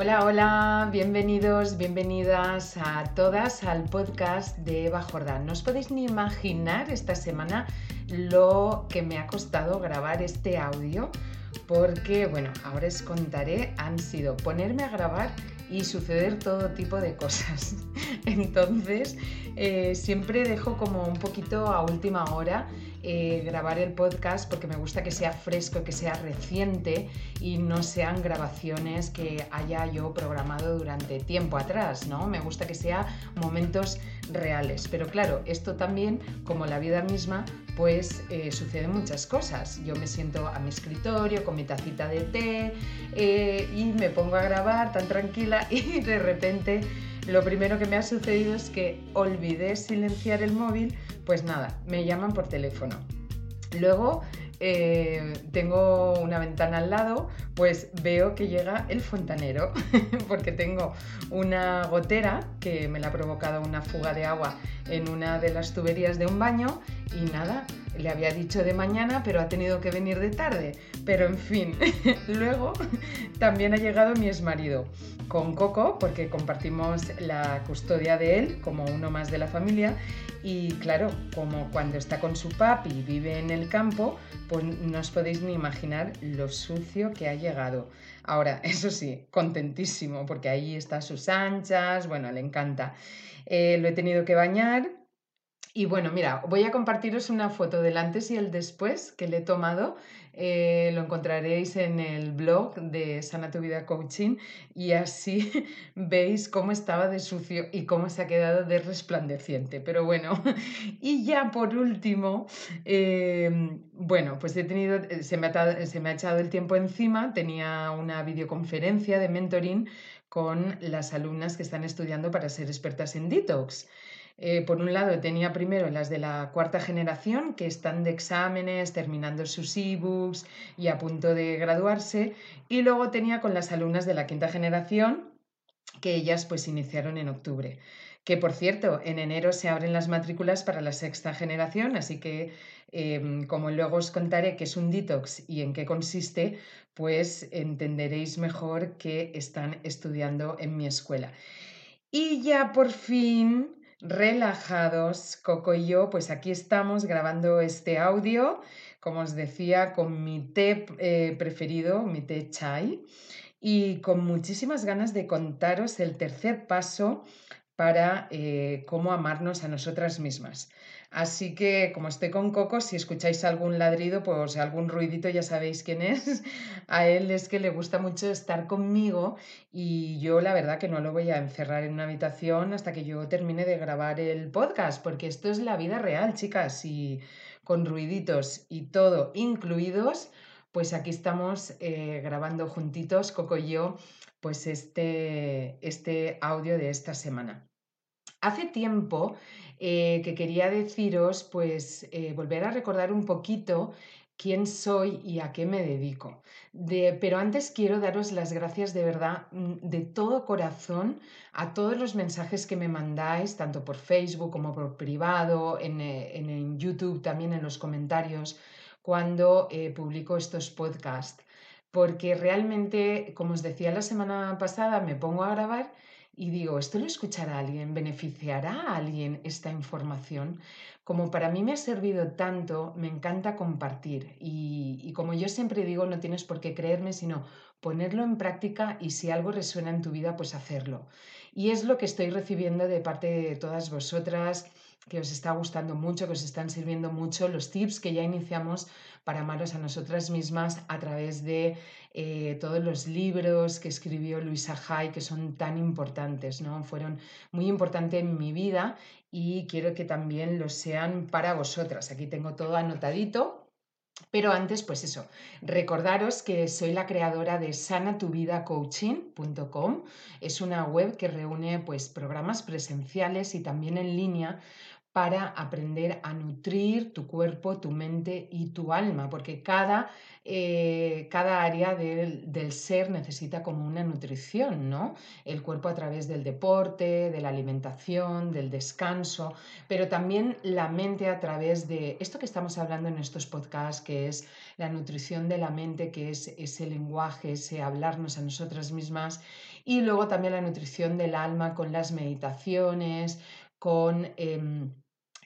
Hola, hola, bienvenidos, bienvenidas a todas al podcast de Eva Jordán. No os podéis ni imaginar esta semana lo que me ha costado grabar este audio porque, bueno, ahora os contaré, han sido ponerme a grabar y suceder todo tipo de cosas. Entonces, eh, siempre dejo como un poquito a última hora eh, grabar el podcast porque me gusta que sea fresco, que sea reciente y no sean grabaciones que haya yo programado durante tiempo atrás, ¿no? Me gusta que sea momentos reales. Pero claro, esto también, como la vida misma, pues eh, suceden muchas cosas. Yo me siento a mi escritorio con mi tacita de té eh, y me pongo a grabar tan tranquila y de repente lo primero que me ha sucedido es que olvidé silenciar el móvil pues nada, me llaman por teléfono. Luego eh, tengo una ventana al lado, pues veo que llega el fontanero, porque tengo una gotera que me la ha provocado una fuga de agua en una de las tuberías de un baño y nada, le había dicho de mañana, pero ha tenido que venir de tarde. Pero en fin, luego también ha llegado mi exmarido con Coco, porque compartimos la custodia de él como uno más de la familia. Y claro, como cuando está con su papi y vive en el campo, pues no os podéis ni imaginar lo sucio que ha llegado. Ahora, eso sí, contentísimo, porque ahí está sus anchas, bueno, le encanta. Eh, lo he tenido que bañar y bueno, mira, voy a compartiros una foto del antes y el después que le he tomado. Eh, lo encontraréis en el blog de Sana Tu Vida Coaching y así veis cómo estaba de sucio y cómo se ha quedado de resplandeciente. Pero bueno, y ya por último, eh, bueno, pues he tenido, se me, ha, se me ha echado el tiempo encima, tenía una videoconferencia de mentoring con las alumnas que están estudiando para ser expertas en detox. Eh, por un lado, tenía primero las de la cuarta generación, que están de exámenes, terminando sus ebooks y a punto de graduarse, y luego tenía con las alumnas de la quinta generación, que ellas pues iniciaron en octubre. Que por cierto, en enero se abren las matrículas para la sexta generación, así que em, como luego os contaré qué es un detox y en qué consiste, pues entenderéis mejor que están estudiando en mi escuela. Y ya por fin relajados, Coco y yo, pues aquí estamos grabando este audio, como os decía, con mi té eh, preferido, mi té chai, y con muchísimas ganas de contaros el tercer paso para eh, cómo amarnos a nosotras mismas. Así que como estoy con Coco, si escucháis algún ladrido, pues algún ruidito ya sabéis quién es. A él es que le gusta mucho estar conmigo y yo la verdad que no lo voy a encerrar en una habitación hasta que yo termine de grabar el podcast, porque esto es la vida real, chicas, y con ruiditos y todo incluidos, pues aquí estamos eh, grabando juntitos, Coco y yo, pues este, este audio de esta semana. Hace tiempo eh, que quería deciros, pues, eh, volver a recordar un poquito quién soy y a qué me dedico. pero antes quiero daros las gracias de verdad, mm, de todo corazón, a todos los mensajes que me mandáis, tanto por Facebook como por privado, en, eh, YouTube, también en los comentarios, cuando publico estos podcasts. Porque realmente, como os decía la semana pasada, me pongo a grabar y digo, ¿esto lo escuchará alguien? ¿Beneficiará a alguien esta información? Como para mí me ha servido tanto, me encanta compartir. Y, y, como yo siempre digo, no tienes por qué creerme, sino ponerlo en práctica y si algo resuena en tu vida, pues hacerlo. Y es lo que estoy recibiendo de parte de todas vosotras que os está gustando mucho, que os están sirviendo mucho los tips que ya iniciamos para amaros a nosotras mismas a través de eh, todos los libros que escribió Luisa Hay, que son tan importantes, ¿no? Fueron muy importantes en mi vida y quiero que también lo sean para vosotras. Aquí tengo todo anotadito. Pero antes, pues eso, recordaros que soy la creadora de sanatuvidacoaching.com. Es una web que reúne pues programas presenciales y también en línea para aprender a nutrir tu cuerpo, tu mente y tu alma, porque cada, eh, cada área del, del, ser necesita como una nutrición, ¿no? El cuerpo a través del deporte, de la alimentación, del descanso, pero también la mente a través de esto que estamos hablando en estos podcasts, que es la nutrición de la mente, que es ese lenguaje, ese hablarnos a nosotras mismas, y luego también la nutrición del alma con las meditaciones, con... Eh,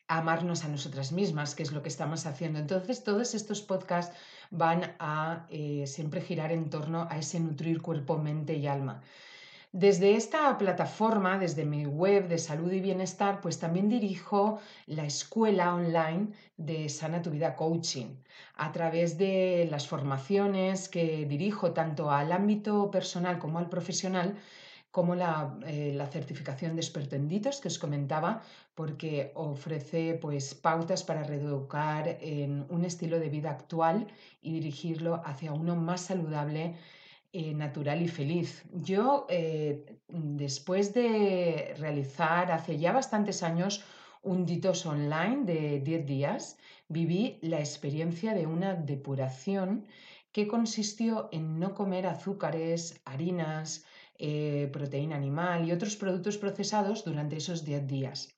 amarnos a nosotras mismas, que es lo que estamos haciendo. Entonces, todos estos podcasts van a eh, siempre girar en torno a ese nutrir cuerpo, mente y alma. Desde esta plataforma, desde mi web de salud y bienestar, pues también dirijo la escuela online de Sana tu Vida Coaching a través de las formaciones que dirijo tanto al ámbito personal como al profesional como la, eh, la, certificación de experto en ditos que os comentaba, porque ofrece pues, pautas para reeducar en un estilo de vida actual y dirigirlo hacia uno más saludable, eh, natural y feliz. Yo, eh, después de realizar hace ya bastantes años un ditos online de 10 días, viví la experiencia de una depuración que consistió en no comer azúcares, harinas, eh, proteína animal y otros productos procesados durante esos 10 días.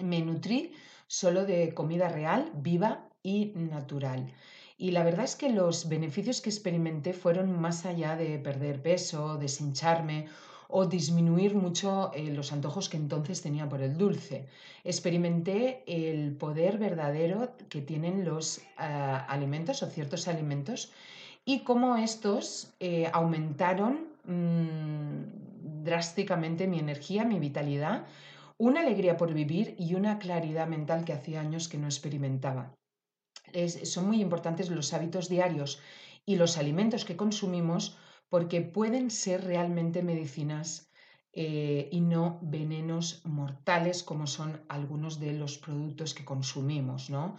Me nutrí solo de comida real, viva y natural. Y la verdad es que los beneficios que experimenté fueron más allá de perder peso, deshincharme o disminuir mucho eh, los antojos que entonces tenía por el dulce. Experimenté el poder verdadero que tienen los ah, alimentos o ciertos alimentos y cómo estos eh, aumentaron Mm, drásticamente mi energía, mi vitalidad, una alegría por vivir y una claridad mental que hacía años que no experimentaba. son muy importantes los hábitos diarios y los alimentos que consumimos porque pueden ser realmente medicinas eh, y no venenos mortales como son algunos de los productos que consumimos. ¿no?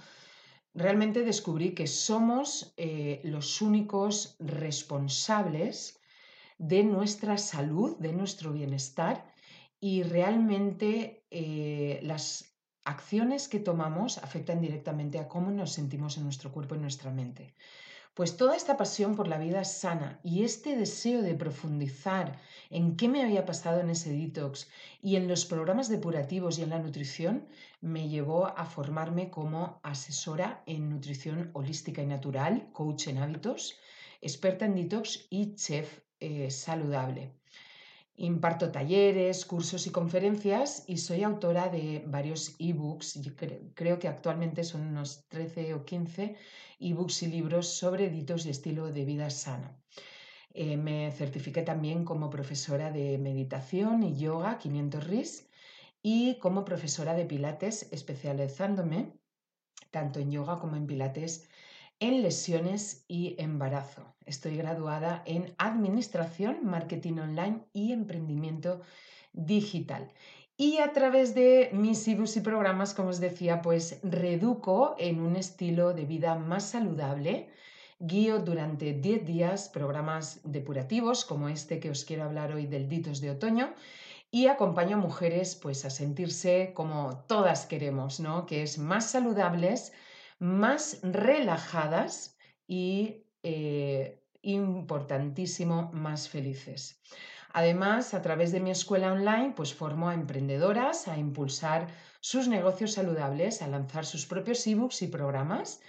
Realmente descubrí que somos eh, los únicos responsables de nuestra salud, de nuestro bienestar y realmente eh, las acciones que tomamos afectan directamente a cómo nos sentimos en nuestro cuerpo y nuestra mente. Pues toda esta pasión por la vida sana y este deseo de profundizar en qué me había pasado en ese detox y en los programas depurativos y en la nutrición me llevó a formarme como asesora en nutrición holística y natural, coach en hábitos, experta en detox y chef eh, saludable. Imparto talleres, cursos y conferencias y soy autora de varios ebooks. creo, que actualmente son unos 13 o 15 ebooks y libros sobre ditos y estilo de vida sano. Eh, me certifiqué también como profesora de meditación y yoga 500 RIS y como profesora de pilates especializándome tanto en yoga como en pilates en lesiones y embarazo. Estoy graduada en Administración, Marketing Online y Emprendimiento Digital. Y a través de mis ebooks y programas, como os decía, pues reduco en un estilo de vida más saludable. Guío durante 10 días programas depurativos como este que os quiero hablar hoy del Ditos de Otoño y acompaño a mujeres pues a sentirse como todas queremos, ¿no? Que es más saludables, más relajadas y, eh, importantísimo, más felices. Además, a través de mi escuela online, pues formo a emprendedoras a impulsar sus negocios saludables, a lanzar sus propios ebooks y programas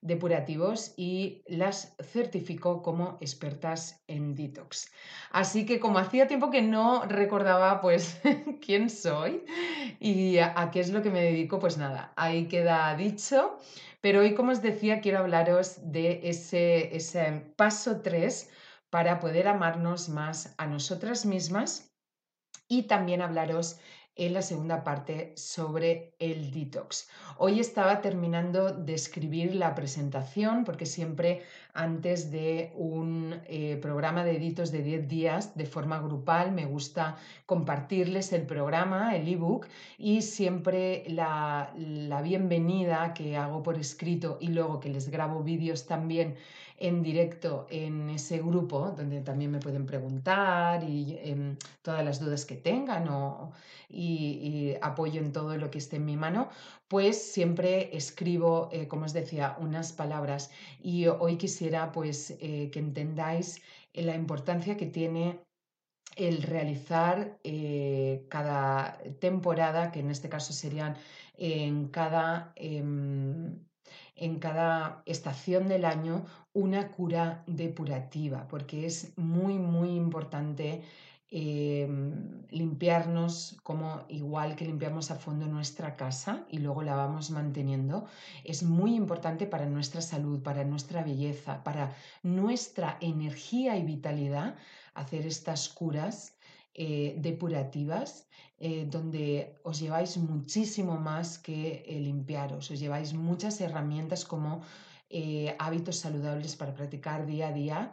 depurativos y las certifico como expertas en detox. Así que como hacía tiempo que no recordaba pues quién soy y a, qué es lo que me dedico, pues nada, ahí queda dicho. Pero hoy, como os decía, quiero hablaros de ese, ese paso 3 para poder amarnos más a nosotras mismas y también hablaros en la segunda parte sobre el detox. Hoy estaba terminando de escribir la presentación porque siempre antes de un eh, programa de editos de 10 días de forma grupal. Me gusta compartirles el programa, el ebook y siempre la, la bienvenida que hago por escrito y luego que les grabo vídeos también en directo en ese grupo donde también me pueden preguntar y em, todas las dudas que tengan y, apoyo en todo lo que esté en mi mano, pues siempre escribo, eh, como os decía, unas palabras. Y hoy quisiera pues eh, que entendáis la importancia que tiene el realizar cada temporada, que en este caso serían en cada em, en cada estación del año una cura depurativa, porque es muy, muy importante em, limpiarnos como igual que limpiamos a fondo nuestra casa y luego la vamos manteniendo, es muy importante para nuestra salud, para nuestra belleza, para nuestra energía y vitalidad hacer estas curas eh, depurativas, eh, donde os lleváis muchísimo más que eh, limpiaros, os lleváis muchas herramientas como hábitos saludables para practicar día a día,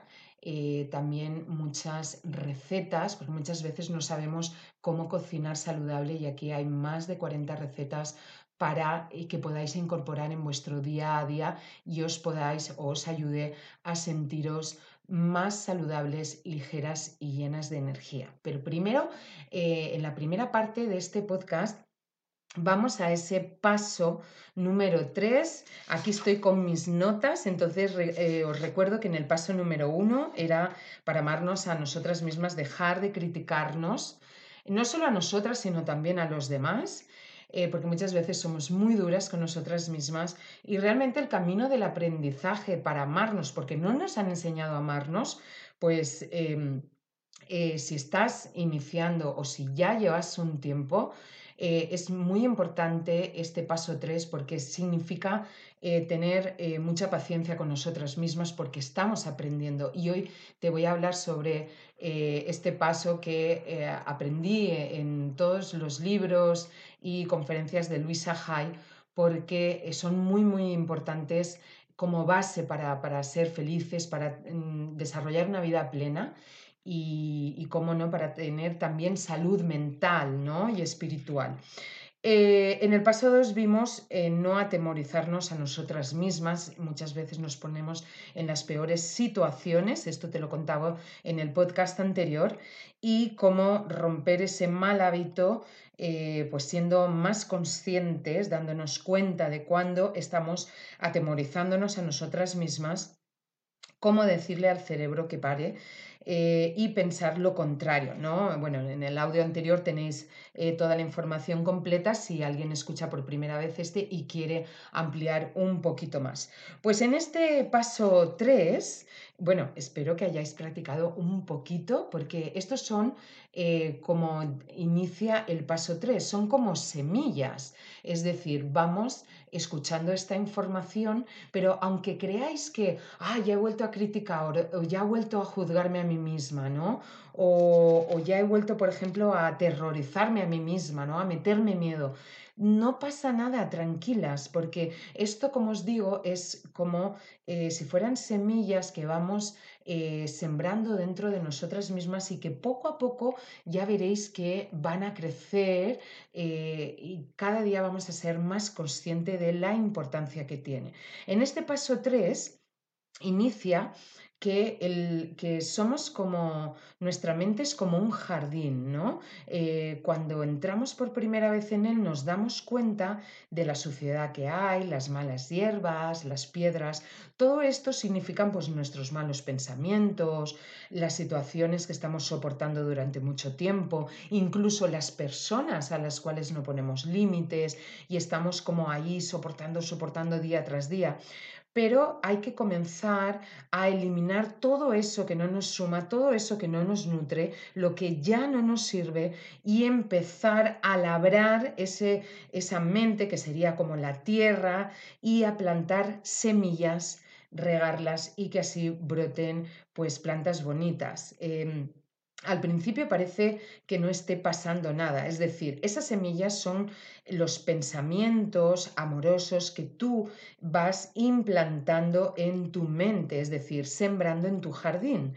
también muchas recetas, porque muchas veces no sabemos cómo cocinar saludable y aquí hay más de 40 recetas para que podáis incorporar en vuestro día a día y os podáis o os ayude a sentiros más saludables, ligeras y llenas de energía. Pero primero, eh, en la primera parte de este podcast, Vamos a ese paso número 3. Aquí estoy con mis notas, entonces eh, os recuerdo que en el paso número 1 era para amarnos a nosotras mismas, dejar de criticarnos, no solo a nosotras, sino también a los demás. Eh, porque muchas veces somos muy duras con nosotras mismas y realmente el camino del aprendizaje para amarnos, porque no nos han enseñado a amarnos, pues em, eh, si estás iniciando o si ya llevas un tiempo, eh, es muy importante este paso 3 porque significa tener mucha paciencia con nosotras mismas porque estamos aprendiendo. Y hoy te voy a hablar sobre este paso que aprendí en todos los libros y conferencias de Luisa Hay porque son muy, muy importantes como base para, ser felices, para mm, desarrollar una vida plena y, cómo no, para tener también salud mental ¿no? y espiritual. Eh, en el paso 2 vimos eh, no atemorizarnos a nosotras mismas. Muchas veces nos ponemos en las peores situaciones, esto te lo contaba en el podcast anterior, y cómo romper ese mal hábito, eh, pues siendo más conscientes, dándonos cuenta de cuándo estamos atemorizándonos a nosotras mismas, cómo decirle al cerebro que pare eh, y pensar lo contrario, ¿no? Bueno, en el audio anterior tenéis eh, toda la información completa si alguien escucha por primera vez este y quiere ampliar un poquito más. Pues en este paso 3, bueno, espero que hayáis practicado un poquito porque estos son eh, como inicia el paso 3, son como semillas, es decir, vamos escuchando esta información, pero aunque creáis que, ah, ya he vuelto a criticar o ya he vuelto a juzgarme a mí misma, ¿no? O, o ya he vuelto, por ejemplo, a aterrorizarme a mí misma, ¿no? A meterme miedo. No pasa nada, tranquilas, porque esto, como os digo, es como eh, si fueran semillas que vamos eh, sembrando dentro de nosotras mismas y que poco a poco ya veréis que van a crecer eh, y cada día vamos a ser más conscientes de la importancia que tiene. En este paso 3 inicia que, el, que somos como, nuestra mente es como un jardín, ¿no? Eh, cuando entramos por primera vez en él nos damos cuenta de la suciedad que hay, las malas hierbas, las piedras, todo esto significan pues nuestros malos pensamientos, las situaciones que estamos soportando durante mucho tiempo, incluso las personas a las cuales no ponemos límites y estamos como ahí soportando, soportando día tras día pero hay que comenzar a eliminar todo eso que no nos suma, todo eso que no nos nutre, lo que ya no nos sirve y empezar a labrar ese, esa mente que sería como la tierra y a plantar semillas, regarlas y que así broten pues plantas bonitas. Em, al principio parece que no esté pasando nada, es decir, esas semillas son los pensamientos amorosos que tú vas implantando en tu mente, es decir, sembrando en tu jardín.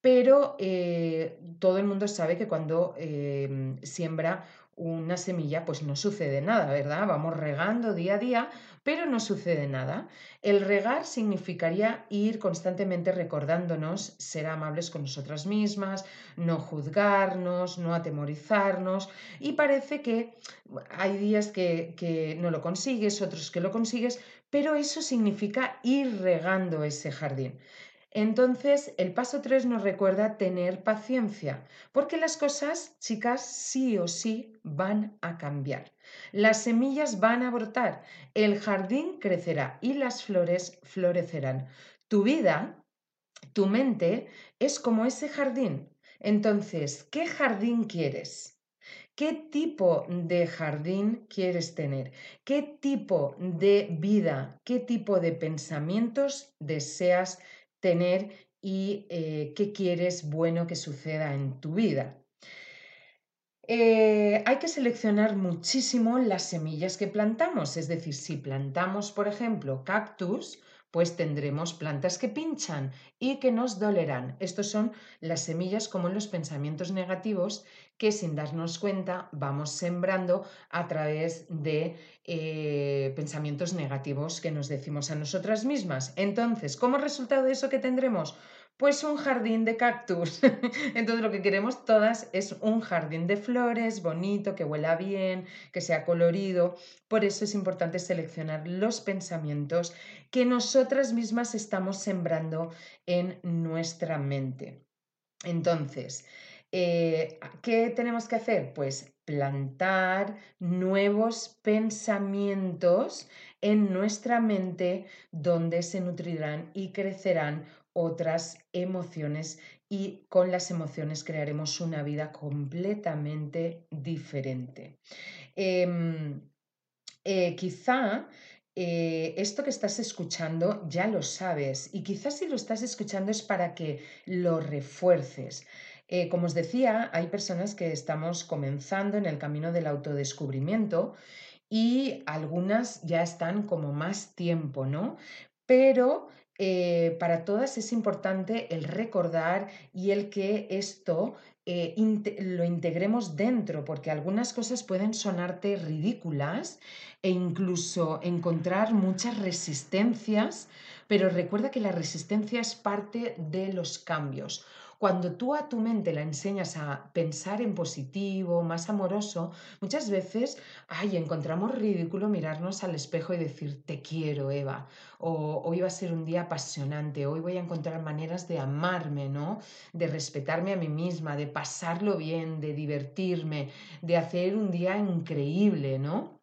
Pero eh, todo el mundo sabe que cuando em, siembra una semilla, pues no sucede nada, ¿verdad? Vamos regando día a día, pero no sucede nada. El regar significaría ir constantemente recordándonos ser amables con nosotras mismas, no juzgarnos, no atemorizarnos y parece que hay días que, que no lo consigues, otros que lo consigues, pero eso significa ir regando ese jardín. Entonces, el paso 3 nos recuerda tener paciencia, porque las cosas, chicas, sí o sí van a cambiar. Las semillas van a brotar, el jardín crecerá y las flores florecerán. Tu vida, tu mente, es como ese jardín. Entonces, ¿qué jardín quieres? ¿Qué tipo de jardín quieres tener? ¿Qué tipo de vida, qué tipo de pensamientos deseas tener y eh, qué quieres bueno que suceda en tu vida. Eh, hay que seleccionar muchísimo las semillas que plantamos, es decir, si plantamos, por ejemplo, cactus, pues tendremos plantas que pinchan y que nos dolerán. Estos son las semillas como los pensamientos negativos que sin darnos cuenta vamos sembrando a través de eh, pensamientos negativos que nos decimos a nosotras mismas. Entonces, como resultado de eso que tendremos? Pues un jardín de cactus. Entonces lo que queremos todas es un jardín de flores bonito, que huela bien, que sea colorido. Por eso es importante seleccionar los pensamientos que nosotras mismas estamos sembrando en nuestra mente. Entonces, eh, ¿qué tenemos que hacer? Pues plantar nuevos pensamientos en nuestra mente donde se nutrirán y crecerán otras emociones y con las emociones crearemos una vida completamente diferente. Em, eh, quizá eh, esto que estás escuchando ya lo sabes y quizás si lo estás escuchando es para que lo refuerces. Eh, como os decía, hay personas que estamos comenzando en el camino del autodescubrimiento y algunas ya están como más tiempo, ¿no? Pero eh, para todas es importante el recordar y el que esto eh, lo integremos dentro, porque algunas cosas pueden sonarte ridículas e incluso encontrar muchas resistencias, pero recuerda que la resistencia es parte de los cambios. Cuando tú a tu mente la enseñas a pensar en positivo, más amoroso, muchas veces, ay, encontramos ridículo mirarnos al espejo y decir, te quiero, Eva, o hoy va a ser un día apasionante, hoy voy a encontrar maneras de amarme, ¿no? De respetarme a mí misma, de pasarlo bien, de divertirme, de hacer un día increíble, ¿no?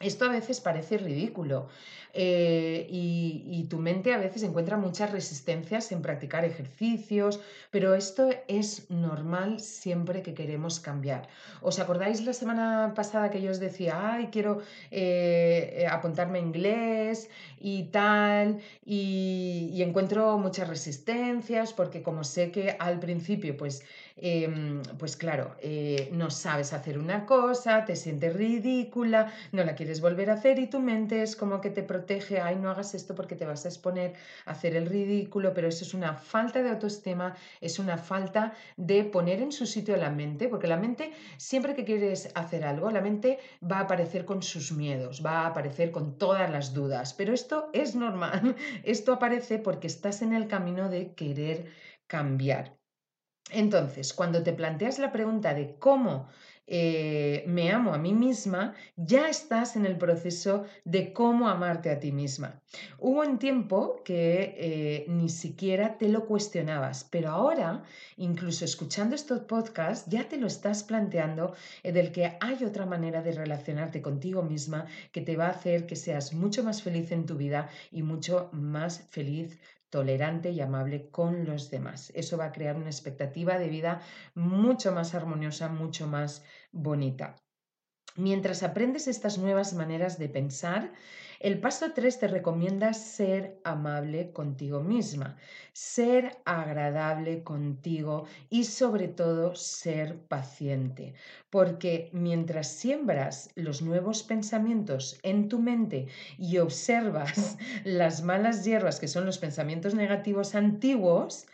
Esto a veces parece ridículo eh, y, tu mente a veces encuentra muchas resistencias en practicar ejercicios, pero esto es normal siempre que queremos cambiar. ¿Os acordáis la semana pasada que yo os decía, ay, quiero eh, apuntarme inglés y tal, y, y encuentro muchas resistencias porque como sé que al principio pues Em, pues claro, eh, no sabes hacer una cosa, te sientes ridícula, no la quieres volver a hacer y tu mente es como que te protege, ay, no hagas esto porque te vas a exponer a hacer el ridículo, pero eso es una falta de autoestima, es una falta de poner en su sitio la mente, porque la mente, siempre que quieres hacer algo, la mente va a aparecer con sus miedos, va a aparecer con todas las dudas, pero esto es normal, esto aparece porque estás en el camino de querer cambiar. Entonces, cuando te planteas la pregunta de cómo eh, me amo a mí misma, ya estás en el proceso de cómo amarte a ti misma. Hubo un tiempo que eh, ni siquiera te lo cuestionabas, pero ahora, incluso escuchando estos podcasts, ya te lo estás planteando eh, del que hay otra manera de relacionarte contigo misma que te va a hacer que seas mucho más feliz en tu vida y mucho más feliz tolerante y amable con los demás. Eso va a crear una expectativa de vida mucho más armoniosa, mucho más bonita. Mientras aprendes estas nuevas maneras de pensar, el paso 3 te recomienda ser amable contigo misma, ser agradable contigo y sobre todo ser paciente, porque mientras siembras los nuevos pensamientos en tu mente y observas las malas hierbas que son los pensamientos negativos antiguos,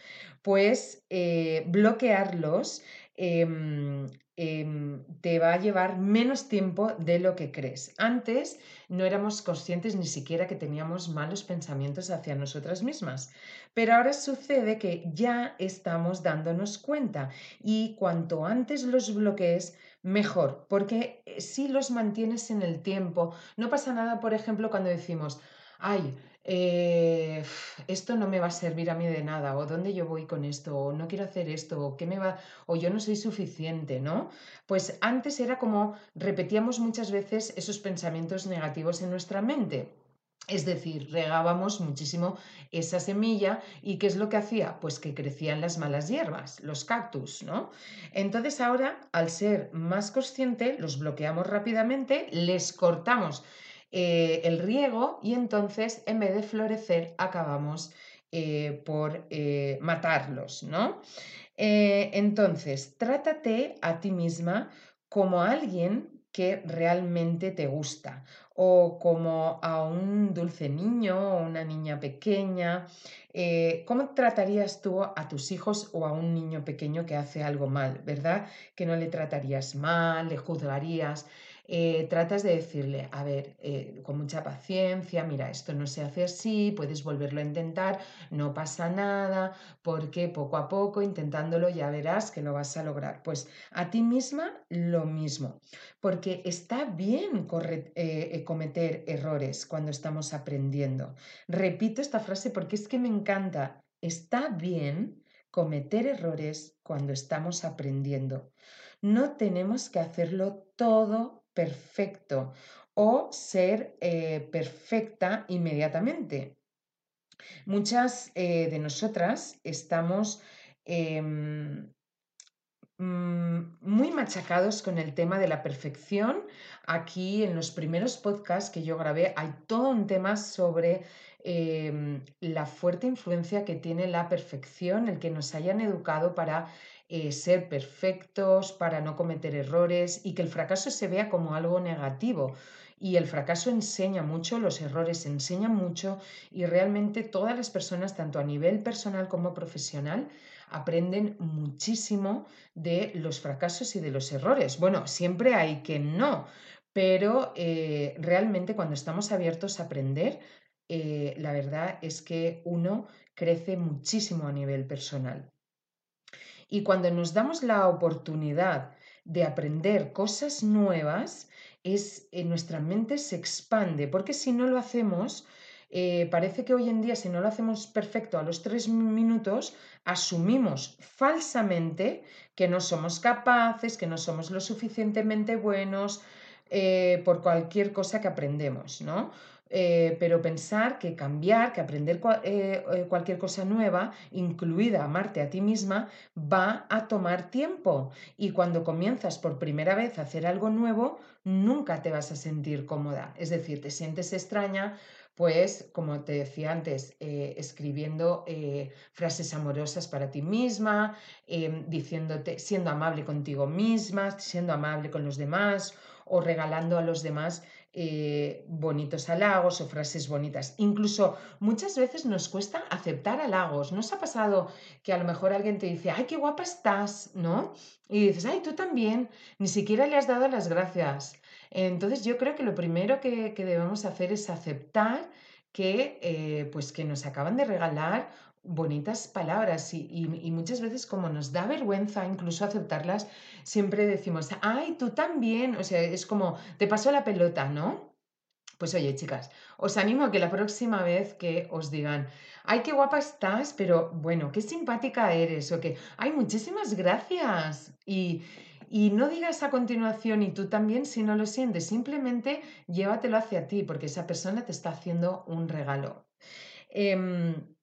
pues eh, bloquearlos em, em, te va a llevar menos tiempo de lo que crees. Antes no éramos conscientes ni siquiera que teníamos malos pensamientos hacia nosotras mismas, pero ahora sucede que ya estamos dándonos cuenta y cuanto antes los bloquees, mejor, porque eh, si los mantienes en el tiempo, no pasa nada, por ejemplo, cuando decimos, ay, eh, esto no me va a servir a mí de nada, o dónde yo voy con esto, o no quiero hacer esto, o qué me va, o yo no soy suficiente, ¿no? Pues antes era como repetíamos muchas veces esos pensamientos negativos en nuestra mente. Es decir, regábamos muchísimo esa semilla y ¿qué es lo que hacía? Pues que crecían las malas hierbas, los cactus, ¿no? Entonces ahora, al ser más consciente, los bloqueamos rápidamente, les cortamos eh, el riego y entonces en vez de florecer acabamos eh, por eh, matarlos, ¿no? entonces, trátate a ti misma como alguien que realmente te gusta o como a un dulce niño o una niña pequeña. ¿Cómo tratarías tú a tus hijos o a un niño pequeño que hace algo mal, verdad? Que no le tratarías mal, le juzgarías. Eh, tratas de decirle, a ver, eh, con mucha paciencia, mira, esto no se hace así, puedes volverlo a intentar, no pasa nada, porque poco a poco, intentándolo, ya verás que lo vas a lograr. Pues a ti misma lo mismo, porque está bien eh, cometer errores cuando estamos aprendiendo. Repito esta frase porque es que me encanta. Está bien cometer errores cuando estamos aprendiendo. No tenemos que hacerlo todo perfecto o ser eh, perfecta inmediatamente. Muchas eh, de nosotras estamos em, mm, muy machacados con el tema de la perfección. Aquí en los primeros podcasts que yo grabé hay todo un tema sobre em, la fuerte influencia que tiene la perfección, el que nos hayan educado para eh, ser perfectos, para no cometer errores y que el fracaso se vea como algo negativo. Y el fracaso enseña mucho, los errores enseñan mucho y realmente todas las personas, tanto a nivel personal como profesional, aprenden muchísimo de los fracasos y de los errores. Bueno, siempre hay que no, pero eh, realmente cuando estamos abiertos a aprender, eh, la verdad es que uno crece muchísimo a nivel personal. Y cuando nos damos la oportunidad de aprender cosas nuevas, es, en nuestra mente se expande, porque si no lo hacemos, eh, parece que hoy en día, si no lo hacemos perfecto a los tres minutos, asumimos falsamente que no somos capaces, que no somos lo suficientemente buenos eh, por cualquier cosa que aprendemos, ¿no? Eh, pero pensar que cambiar, que aprender eh, eh, cualquier cosa nueva, incluida amarte a ti misma, va a tomar tiempo. Y cuando comienzas por primera vez a hacer algo nuevo, nunca te vas a sentir cómoda. Es decir, te sientes extraña, pues, como te decía antes, escribiendo frases amorosas para ti misma, em, diciéndote, siendo amable contigo misma, siendo amable con los demás o regalando a los demás eh, bonitos halagos o frases bonitas. Incluso muchas veces nos cuesta aceptar halagos. ¿No os ha pasado que a lo mejor alguien te dice, ay, qué guapa estás, ¿no? Y dices, ay, tú también, ni siquiera le has dado las gracias. Entonces yo creo que lo primero que, debemos hacer es aceptar que, eh, pues que nos acaban de regalar bonitas palabras y, muchas veces como nos da vergüenza incluso aceptarlas, siempre decimos, ay, tú también, o sea, es como, te pasó la pelota, ¿no? Pues oye, chicas, os animo a que la próxima vez que os digan, ay, qué guapa estás, pero bueno, qué simpática eres, o que, ay, muchísimas gracias. Y, y no digas a continuación y tú también si no lo sientes, simplemente llévatelo hacia ti, porque esa persona te está haciendo un regalo. Em,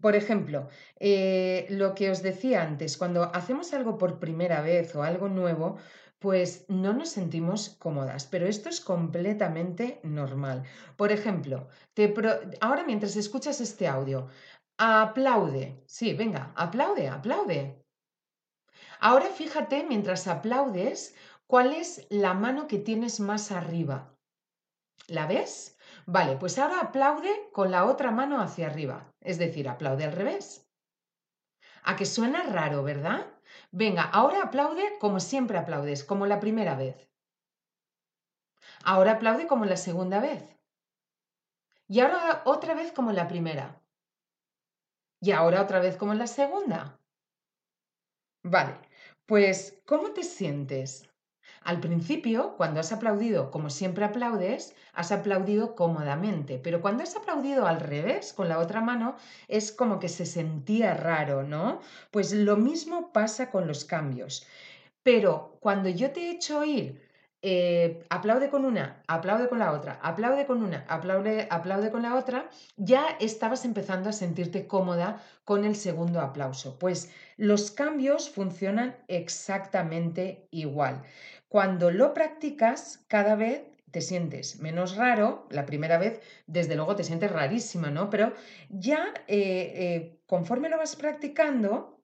por ejemplo, eh, lo que os decía antes, cuando hacemos algo por primera vez o algo nuevo, pues no nos sentimos cómodas, pero esto es completamente normal. Por ejemplo, ahora mientras escuchas este audio, aplaude. Sí, venga, aplaude, aplaude. Ahora fíjate mientras aplaudes cuál es la mano que tienes más arriba. ¿La ves? Vale, pues ahora aplaude con la otra mano hacia arriba, es decir, aplaude al revés. A que suena raro, ¿verdad? Venga, ahora aplaude como siempre aplaudes, como la primera vez. Ahora aplaude como la segunda vez. Y ahora otra vez como la primera. Y ahora otra vez como la segunda. Vale, pues ¿cómo te sientes? Al principio, cuando has aplaudido como siempre aplaudes, has aplaudido cómodamente, pero cuando has aplaudido al revés, con la otra mano, es como que se sentía raro, ¿no? Pues lo mismo pasa con los cambios. Pero cuando yo te he hecho oír eh, aplaude con una, aplaude con la otra, aplaude con una, aplaude, aplaude con la otra, ya estabas empezando a sentirte cómoda con el segundo aplauso. Pues los cambios funcionan exactamente igual. Cuando lo practicas, cada vez te sientes menos raro, la primera vez desde luego te sientes rarísima, ¿no? Pero ya eh, eh, conforme lo vas practicando,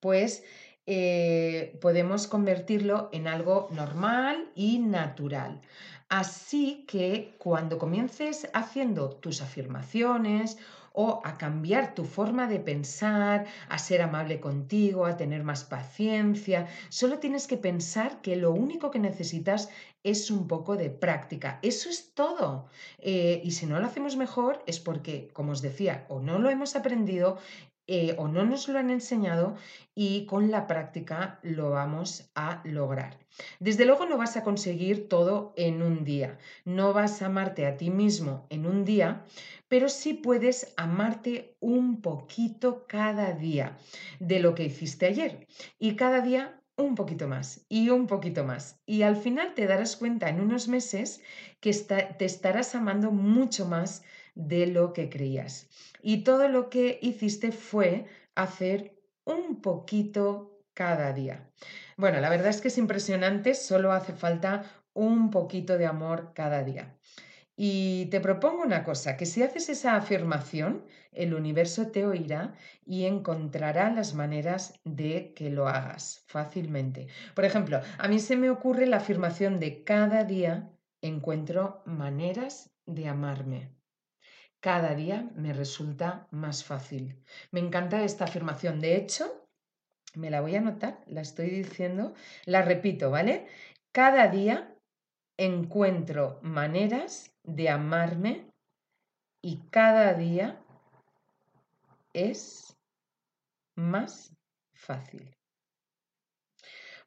pues eh, podemos convertirlo en algo normal y natural. Así que cuando comiences haciendo tus afirmaciones o a cambiar tu forma de pensar, a ser amable contigo, a tener más paciencia, solo tienes que pensar que lo único que necesitas es un poco de práctica. Eso es todo. Eh, y si no lo hacemos mejor es porque, como os decía, o no lo hemos aprendido eh, o no nos lo han enseñado y con la práctica lo vamos a lograr. Desde luego no vas a conseguir todo en un día, no vas a amarte a ti mismo en un día, pero sí puedes amarte un poquito cada día de lo que hiciste ayer y cada día un poquito más y un poquito más. Y al final te darás cuenta en unos meses que te estarás amando mucho más de lo que creías. Y todo lo que hiciste fue hacer un poquito cada día. Bueno, la verdad es que es impresionante, solo hace falta un poquito de amor cada día. Y te propongo una cosa, que si haces esa afirmación, el universo te oirá y encontrará las maneras de que lo hagas fácilmente. Por ejemplo, a mí se me ocurre la afirmación de cada día encuentro maneras de amarme cada día me resulta más fácil. Me encanta esta afirmación. De hecho, me la voy a anotar, la estoy diciendo, la repito, ¿vale? Cada día encuentro maneras de amarme y cada día es más fácil.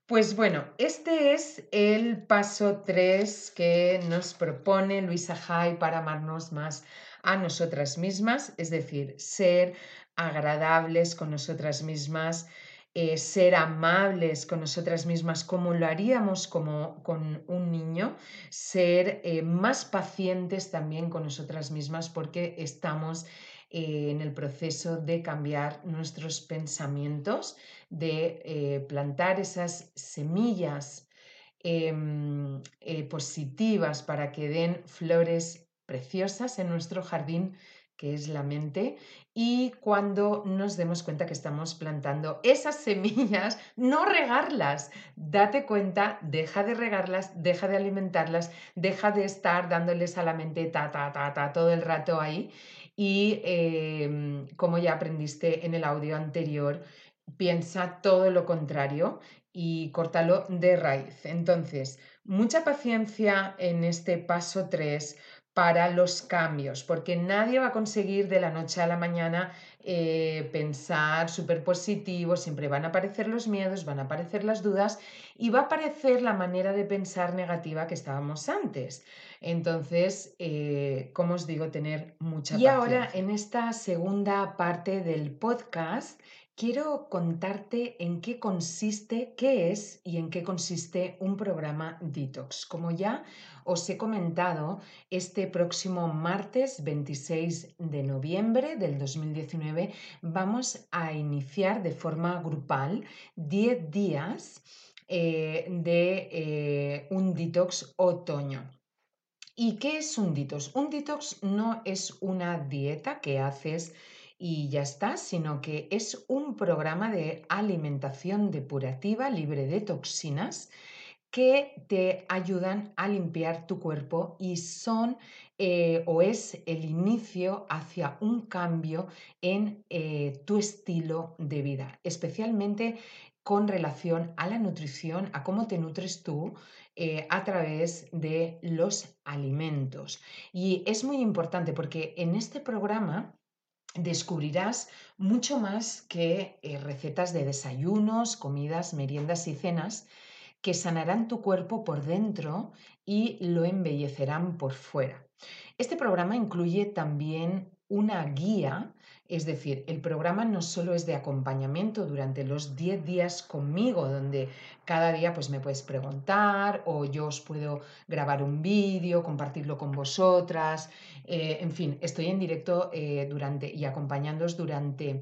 Pues bueno, este es el paso 3 que nos propone Luisa Hay para amarnos más a nosotras mismas, es decir, ser agradables con nosotras mismas, eh, ser amables con nosotras mismas como lo haríamos como con un niño, ser eh, más pacientes también con nosotras mismas porque estamos eh, en el proceso de cambiar nuestros pensamientos, de plantar esas semillas em, positivas para que den flores preciosas en nuestro jardín que es la mente, y cuando nos demos cuenta que estamos plantando esas semillas, no regarlas, date cuenta, deja de regarlas, deja de alimentarlas, deja de estar dándoles a la mente ta, ta, ta, ta todo el rato ahí, y em, como ya aprendiste en el audio anterior, piensa todo lo contrario y córtalo de raíz. Entonces, mucha paciencia en este paso 3 para los cambios, porque nadie va a conseguir de la noche a la mañana eh, pensar súper positivo, siempre van a aparecer los miedos, van a aparecer las dudas y va a aparecer la manera de pensar negativa que estábamos antes. Entonces, eh, como os digo, tener mucha paciencia. Y ahora, en esta segunda parte del podcast, quiero contarte en qué consiste, qué es y en qué consiste un programa detox. Como ya os he comentado, este próximo martes 26 de noviembre del 2019 vamos a iniciar de forma grupal 10 días eh, de eh, un detox otoño. ¿Y qué es un detox? Un detox no es una dieta que haces y ya está, sino que es un programa de alimentación depurativa libre de toxinas que te ayudan a limpiar tu cuerpo y son eh, o es el inicio hacia un cambio en eh, tu estilo de vida, especialmente con relación a la nutrición, a cómo te nutres tú eh, a través de los alimentos. Y es muy importante porque en este programa descubrirás mucho más que recetas de desayunos, comidas, meriendas y cenas que sanarán tu cuerpo por dentro y lo embellecerán por fuera. Este programa incluye también una guía, es decir, el programa no solo es de acompañamiento durante los 10 días conmigo, donde cada día pues me puedes preguntar o yo os puedo grabar un vídeo, compartirlo con vosotras, eh, en fin, estoy en directo eh, durante y acompañándoos durante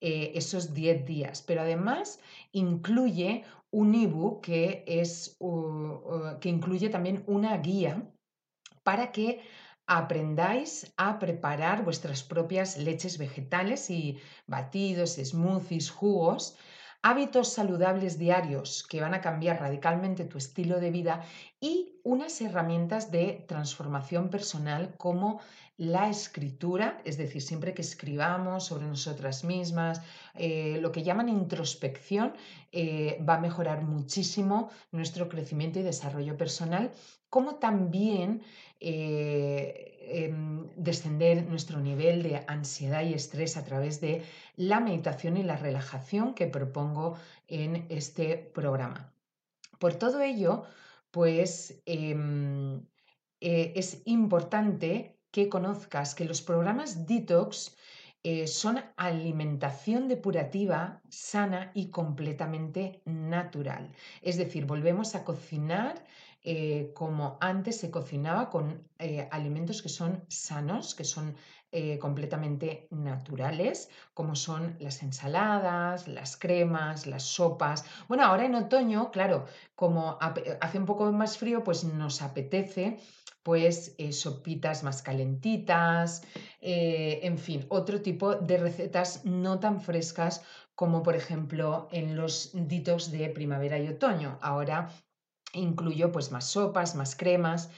eh, esos 10 días, pero además incluye un ebook que, es, que incluye también una guía para que aprendáis a preparar vuestras propias leches vegetales y batidos, smoothies, jugos, hábitos saludables diarios que van a cambiar radicalmente tu estilo de vida y unas herramientas de transformación personal como la escritura, es decir, siempre que escribamos sobre nosotras mismas, eh, lo que llaman introspección, eh, va a mejorar muchísimo nuestro crecimiento y desarrollo personal, como también eh, em, descender nuestro nivel de ansiedad y estrés a través de la meditación y la relajación que propongo en este programa. Por todo ello, pues em, eh, es importante que conozcas que los programas detox eh, son alimentación depurativa sana y completamente natural. Es decir, volvemos a cocinar eh, como antes se cocinaba con eh, alimentos que son sanos, que son eh, completamente naturales, como son las ensaladas, las cremas, las sopas. Bueno, ahora en otoño, claro, como hace un poco más frío, pues nos apetece pues sopitas más calentitas, en fin, otro tipo de recetas no tan frescas como por ejemplo en los ditos de primavera y otoño. Ahora Incluyo pues más sopas, más cremas.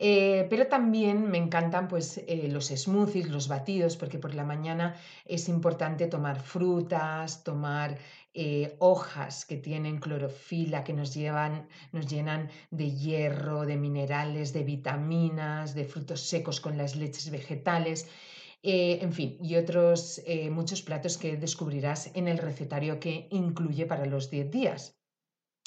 Eh, pero también me encantan pues eh, los smoothies, los batidos, porque por la mañana es importante tomar frutas, tomar eh, hojas que tienen clorofila, que nos, llevan, nos llenan de hierro, de minerales, de vitaminas, de frutos secos con las leches vegetales. en fin, y otros muchos platos que descubrirás en el recetario que incluye para los 10 días.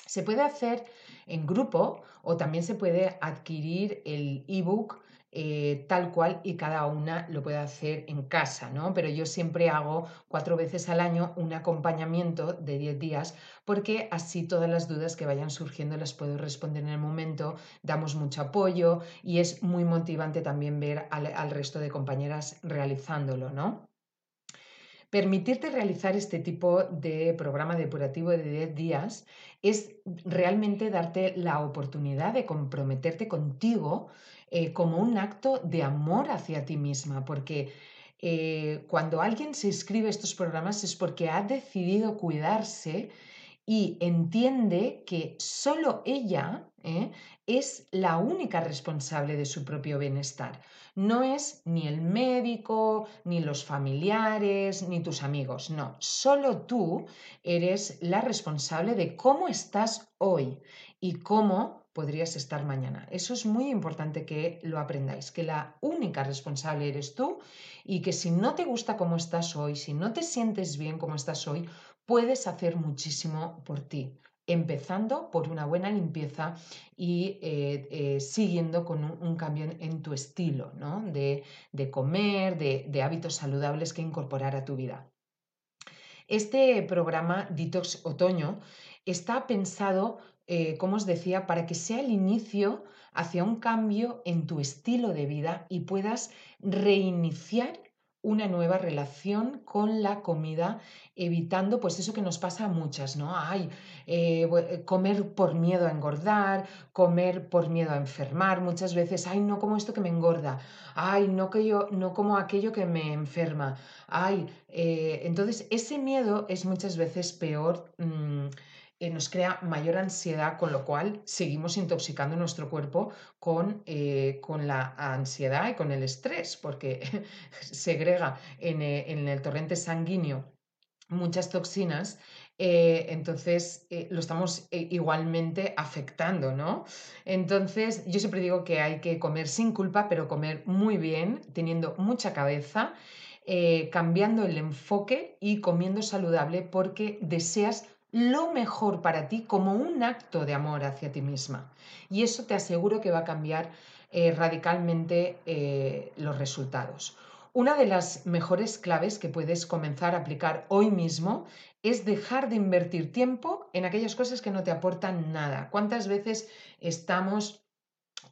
Se puede hacer en grupo o también se puede adquirir el ebook eh, tal cual y cada una lo puede hacer en casa, ¿no? Pero yo siempre hago cuatro veces al año un acompañamiento de 10 días porque así todas las dudas que vayan surgiendo las puedo responder en el momento, damos mucho apoyo y es muy motivante también ver al, al resto de compañeras realizándolo, ¿no? Permitirte realizar este tipo de programa depurativo de 10 días es realmente darte la oportunidad de comprometerte contigo eh, como un acto de amor hacia ti misma, porque eh, cuando alguien se inscribe a estos programas es porque ha decidido cuidarse y entiende que solo ella ¿eh? es la única responsable de su propio bienestar. No es ni el médico, ni los familiares, ni tus amigos. No, solo tú eres la responsable de cómo estás hoy y cómo podrías estar mañana. Eso es muy importante que lo aprendáis, que la única responsable eres tú y que si no te gusta cómo estás hoy, si no te sientes bien como estás hoy, puedes hacer muchísimo por ti, empezando por una buena limpieza y eh, eh, siguiendo con un, cambio en, tu estilo de, comer, de, hábitos saludables que incorporar a tu vida. Este programa Detox Otoño está pensado, eh, como os decía, para que sea el inicio hacia un cambio en tu estilo de vida y puedas reiniciar una nueva relación con la comida, evitando pues eso que nos pasa a muchas, ¿no? Ay, eh, eh, comer por miedo a engordar, comer por miedo a enfermar, muchas veces, ay, no como esto que me engorda, ay, no que yo, no como aquello que me enferma, ay, eh, entonces ese miedo es muchas veces peor. Mm, eh, nos crea mayor ansiedad, con lo cual seguimos intoxicando nuestro cuerpo con, eh, con la ansiedad y con el estrés, porque segrega en, en el torrente sanguíneo muchas toxinas eh, entonces eh, lo estamos eh, igualmente afectando, ¿no? Entonces yo siempre digo que hay que comer sin culpa, pero comer muy bien, teniendo mucha cabeza, cambiando el enfoque y comiendo saludable porque deseas lo mejor para ti como un acto de amor hacia ti misma. Y eso te aseguro que va a cambiar radicalmente los resultados. Una de las mejores claves que puedes comenzar a aplicar hoy mismo es dejar de invertir tiempo en aquellas cosas que no te aportan nada. ¿Cuántas veces estamos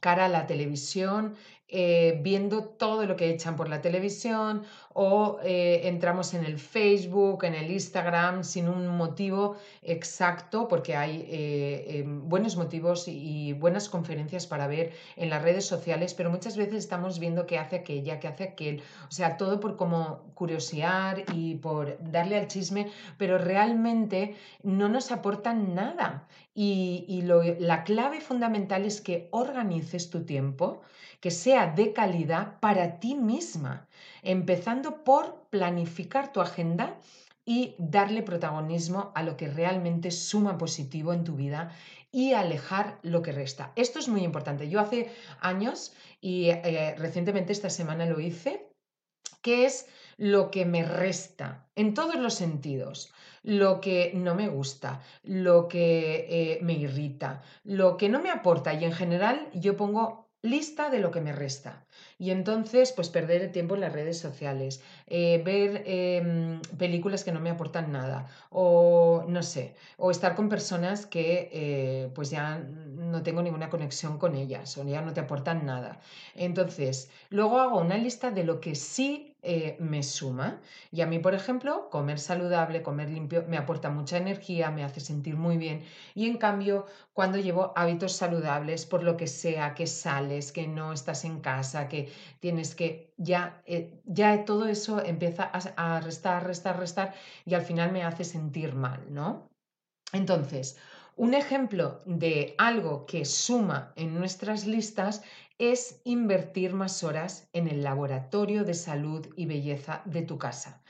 cara a la televisión, eh, viendo todo lo que echan por la televisión o eh, entramos en el Facebook, en el Instagram sin un motivo exacto, porque hay eh, buenos motivos y, buenas conferencias para ver en las redes sociales, pero muchas veces estamos viendo qué hace aquella, qué hace aquel, o sea, todo por como curiosear y por darle al chisme, pero realmente no nos aportan nada. Y, la clave fundamental es que organices tu tiempo que sea de calidad para ti misma, empezando por planificar tu agenda y darle protagonismo a lo que realmente suma positivo en tu vida y alejar lo que resta. Esto es muy importante. Yo hace años y eh, recientemente esta semana lo hice, que es lo que me resta en todos los sentidos, lo que no me gusta, lo que eh, me irrita, lo que no me aporta y en general yo pongo lista de lo que me resta. Y entonces, pues perder el tiempo en las redes sociales, eh, ver em, películas que no me aportan nada, o no sé, o estar con personas que eh, pues ya no tengo ninguna conexión con ellas, o ya no te aportan nada. Entonces, luego hago una lista de lo que sí eh, me suma. Y a mí, por ejemplo, comer saludable, comer limpio, me aporta mucha energía, me hace sentir muy bien. Y en cambio, cuando llevo hábitos saludables, por lo que sea, que sales, que no estás en casa, que tienes que, ya, eh, ya todo eso empieza a, a restar, restar, restar y al final me hace sentir mal, ¿no? Entonces, un ejemplo de algo que suma en nuestras listas es invertir más horas en el laboratorio de salud y belleza de tu casa,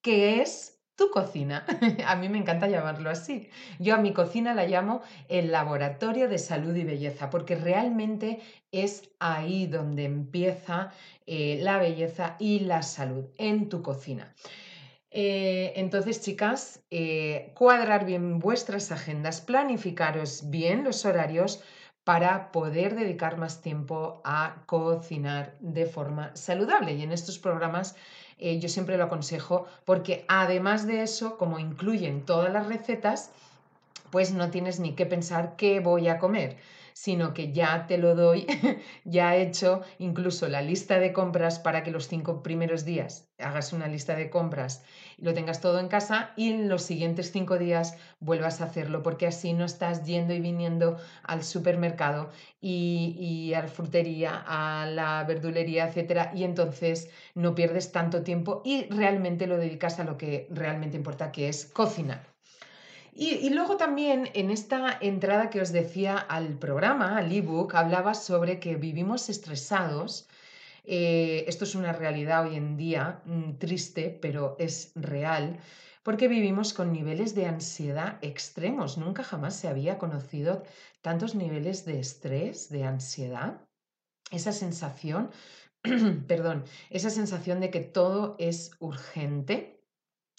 que es tu cocina. a mí me encanta llamarlo así. Yo a mi cocina la llamo el laboratorio de salud y belleza, porque realmente es ahí donde empieza eh, la belleza y la salud, en tu cocina. Eh, entonces, chicas, eh, cuadrar bien vuestras agendas, planificaros bien los horarios para poder dedicar más tiempo a cocinar de forma saludable. Y en estos programas eh, yo siempre lo aconsejo porque además de eso, como incluyen todas las recetas, pues no tienes ni que pensar qué voy a comer sino que ya te lo doy, ya he hecho incluso la lista de compras para que los cinco primeros días hagas una lista de compras y lo tengas todo en casa y en los siguientes cinco días vuelvas a hacerlo, porque así no estás yendo y viniendo al supermercado y, y a la frutería, a la verdulería, etcétera, y entonces no pierdes tanto tiempo y realmente lo dedicas a lo que realmente importa, que es cocinar. Y, luego también en esta entrada que os decía al programa, al ebook, hablaba sobre que vivimos estresados. Eh, esto es una realidad hoy en día, mm, triste, pero es real, porque vivimos con niveles de ansiedad extremos. Nunca jamás se había conocido tantos niveles de estrés, de ansiedad. Esa sensación, perdón, esa sensación de que todo es urgente,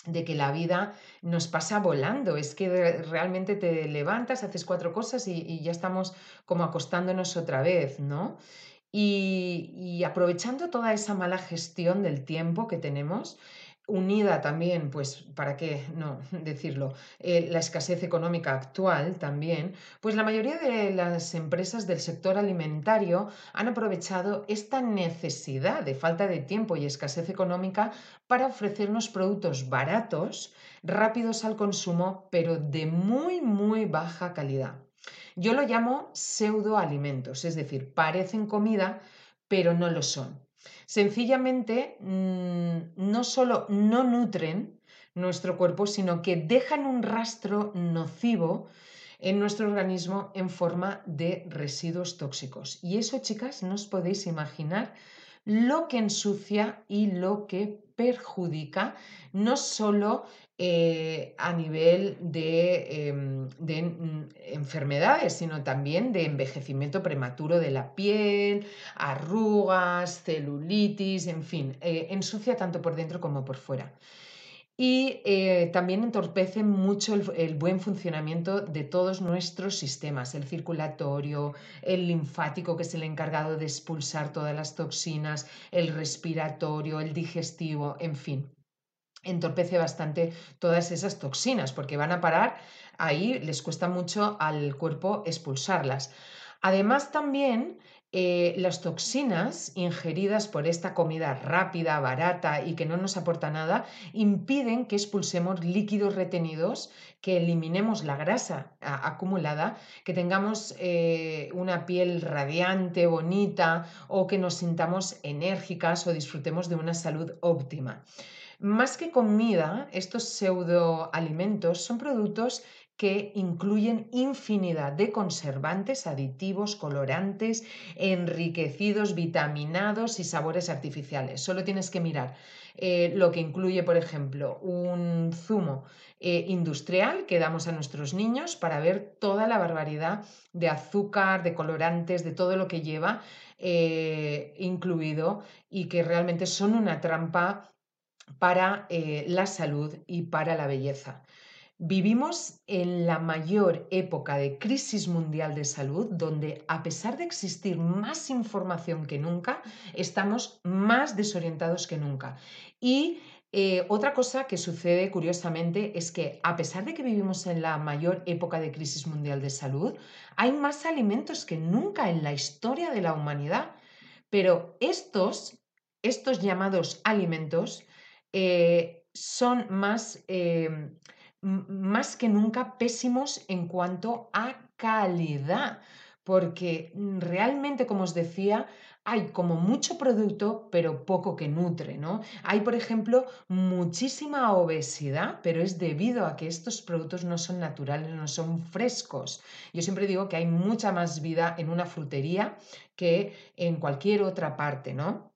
de que la vida nos pasa volando, es que realmente te levantas, haces cuatro cosas y, ya estamos como acostándonos otra vez, ¿no? y aprovechando toda esa mala gestión del tiempo que tenemos, unida también, pues, ¿para qué no decirlo? Eh, la escasez económica actual también, pues la mayoría de las empresas del sector alimentario han aprovechado esta necesidad de falta de tiempo y escasez económica para ofrecernos productos baratos, rápidos al consumo, pero de muy, muy baja calidad. Yo lo llamo pseudoalimentos, es decir, parecen comida, pero no lo son. Sencillamente, mm, no solo no nutren, nuestro cuerpo, sino que dejan un rastro nocivo en nuestro organismo en forma de residuos tóxicos. Y eso, chicas, no os podéis imaginar lo que ensucia y lo que perjudica, no solo eh, a nivel de, em, enfermedades, sino también de envejecimiento prematuro de la piel, arrugas, celulitis, en fin, eh, ensucia tanto por dentro como por fuera y eh, también entorpece mucho el, buen funcionamiento de todos nuestros sistemas, el circulatorio, el linfático, que es el encargado de expulsar todas las toxinas, el respiratorio, el digestivo, en fin. Entorpece bastante todas esas toxinas porque van a parar ahí, les cuesta mucho al cuerpo expulsarlas. Además, también eh, las toxinas ingeridas por esta comida rápida, barata y que no nos aporta nada, impiden que expulsemos líquidos retenidos, que eliminemos la grasa acumulada, que tengamos eh, una piel radiante, bonita o que nos sintamos enérgicas o disfrutemos de una salud óptima. Más que comida, estos pseudoalimentos son productos que incluyen infinidad de conservantes, aditivos, colorantes, enriquecidos, vitaminados y sabores artificiales. Solo tienes que mirar eh, lo que incluye, por ejemplo, un zumo eh, industrial que damos a nuestros niños para ver toda la barbaridad de azúcar, de colorantes, de todo lo que lleva eh, incluido y que realmente son una trampa para la salud y para la belleza. Vivimos en la mayor época de crisis mundial de salud, donde a pesar de existir más información que nunca, estamos más desorientados que nunca. Y eh, otra cosa que sucede curiosamente es que a pesar de que vivimos en la mayor época de crisis mundial de salud, hay más alimentos que nunca en la historia de la humanidad. Pero estos, estos llamados alimentos, eh, son más... Eh, más que nunca pésimos en cuanto a calidad, porque mm, realmente, como os decía, hay como mucho producto, pero poco que nutre, ¿no? Hay, por ejemplo, muchísima obesidad, pero es debido a que estos productos no son naturales, no son frescos. Yo siempre digo que hay mucha más vida en una frutería que en cualquier otra parte, ¿no?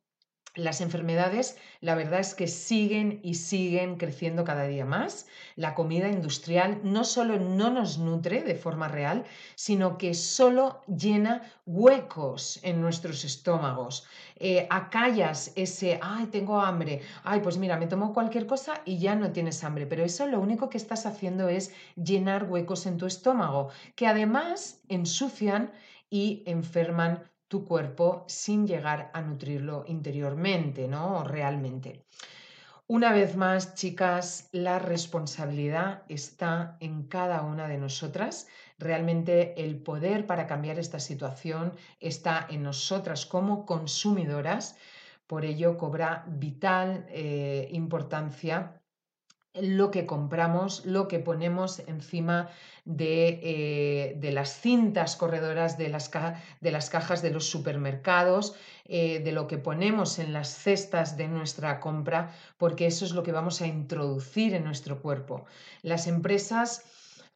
Las enfermedades, la verdad es que siguen y siguen creciendo cada día más. La comida industrial no solo no nos nutre de forma real, sino que solo llena huecos en nuestros estómagos. Eh, acallas ese, ay, tengo hambre, ay, pues mira, me tomo cualquier cosa y ya no tienes hambre. Pero eso lo único que estás haciendo es llenar huecos en tu estómago, que además ensucian y enferman tu cuerpo sin llegar a nutrirlo interiormente, ¿no? Realmente. Una vez más, chicas, la responsabilidad está en cada una de nosotras. Realmente el poder para cambiar esta situación está en nosotras como consumidoras. Por ello cobra vital eh, importancia lo que compramos, lo que ponemos encima de, eh, las cintas corredoras de las, de las, cajas de los supermercados, eh, de lo que ponemos en las cestas de nuestra compra, porque eso es lo que vamos a introducir en nuestro cuerpo. Las empresas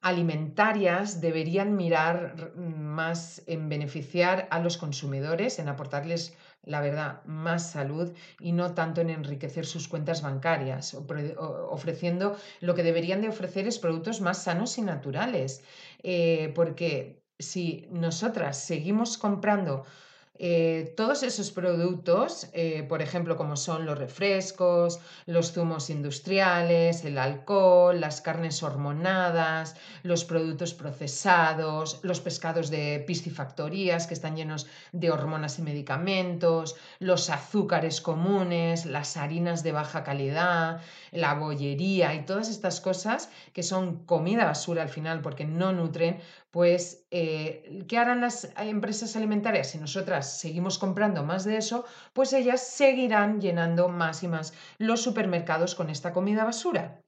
alimentarias deberían mirar más en beneficiar a los consumidores, en aportarles la verdad, más salud y no tanto en enriquecer sus cuentas bancarias, ofreciendo lo que deberían de ofrecer es productos más sanos y naturales, eh, porque si nosotras seguimos comprando eh, todos esos productos, eh, por ejemplo, como son los refrescos, los zumos industriales, el alcohol, las carnes hormonadas, los productos procesados, los pescados de piscifactorías que están llenos de hormonas y medicamentos, los azúcares comunes, las harinas de baja calidad, la bollería y todas estas cosas que son comida basura al final porque no nutren, pues, eh, ¿qué harán las empresas alimentarias? Si nosotras seguimos comprando más de eso, pues ellas seguirán llenando más y más los supermercados con esta comida basura.